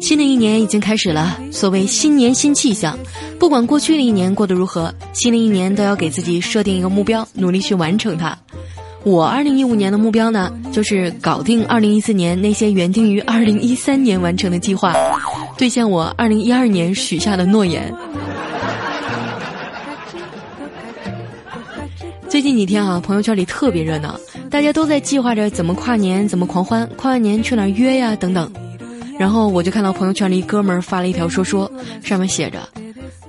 新的一年已经开始了，所谓新年新气象，不管过去的一年过得如何，新的一年都要给自己设定一个目标，努力去完成它。我二零一五年的目标呢，就是搞定二零一四年那些原定于二零一三年完成的计划，兑现我二零一二年许下的诺言。最近几天啊，朋友圈里特别热闹，大家都在计划着怎么跨年、怎么狂欢，跨完年去哪儿约呀等等。然后我就看到朋友圈里哥们儿发了一条说说，上面写着：“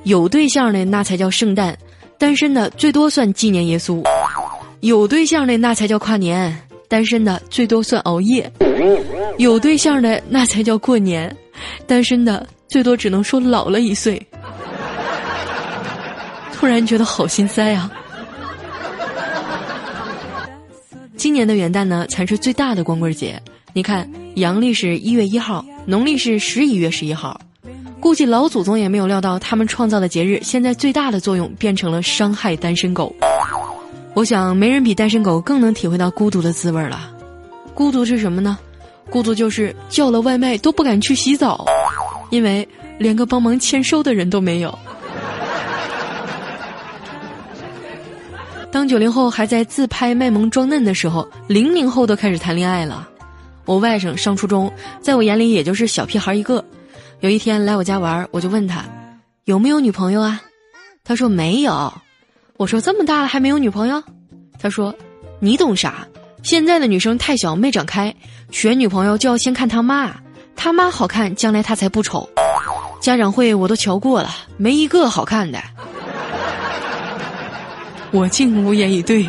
有对象的那才叫圣诞，单身的最多算纪念耶稣；有对象的那才叫跨年，单身的最多算熬夜；有对象的那才叫过年，单身的最多只能说老了一岁。”突然觉得好心塞啊！今年的元旦呢，才是最大的光棍节。你看，阳历是一月一号。农历是十一月十一号，估计老祖宗也没有料到，他们创造的节日现在最大的作用变成了伤害单身狗。我想，没人比单身狗更能体会到孤独的滋味了。孤独是什么呢？孤独就是叫了外卖都不敢去洗澡，因为连个帮忙签收的人都没有。当九零后还在自拍卖萌装嫩的时候，零零后都开始谈恋爱了。我外甥上初中，在我眼里也就是小屁孩一个。有一天来我家玩，我就问他有没有女朋友啊？他说没有。我说这么大了还没有女朋友？他说你懂啥？现在的女生太小没长开，选女朋友就要先看他妈，他妈好看，将来他才不丑。家长会我都瞧过了，没一个好看的。我竟无言以对。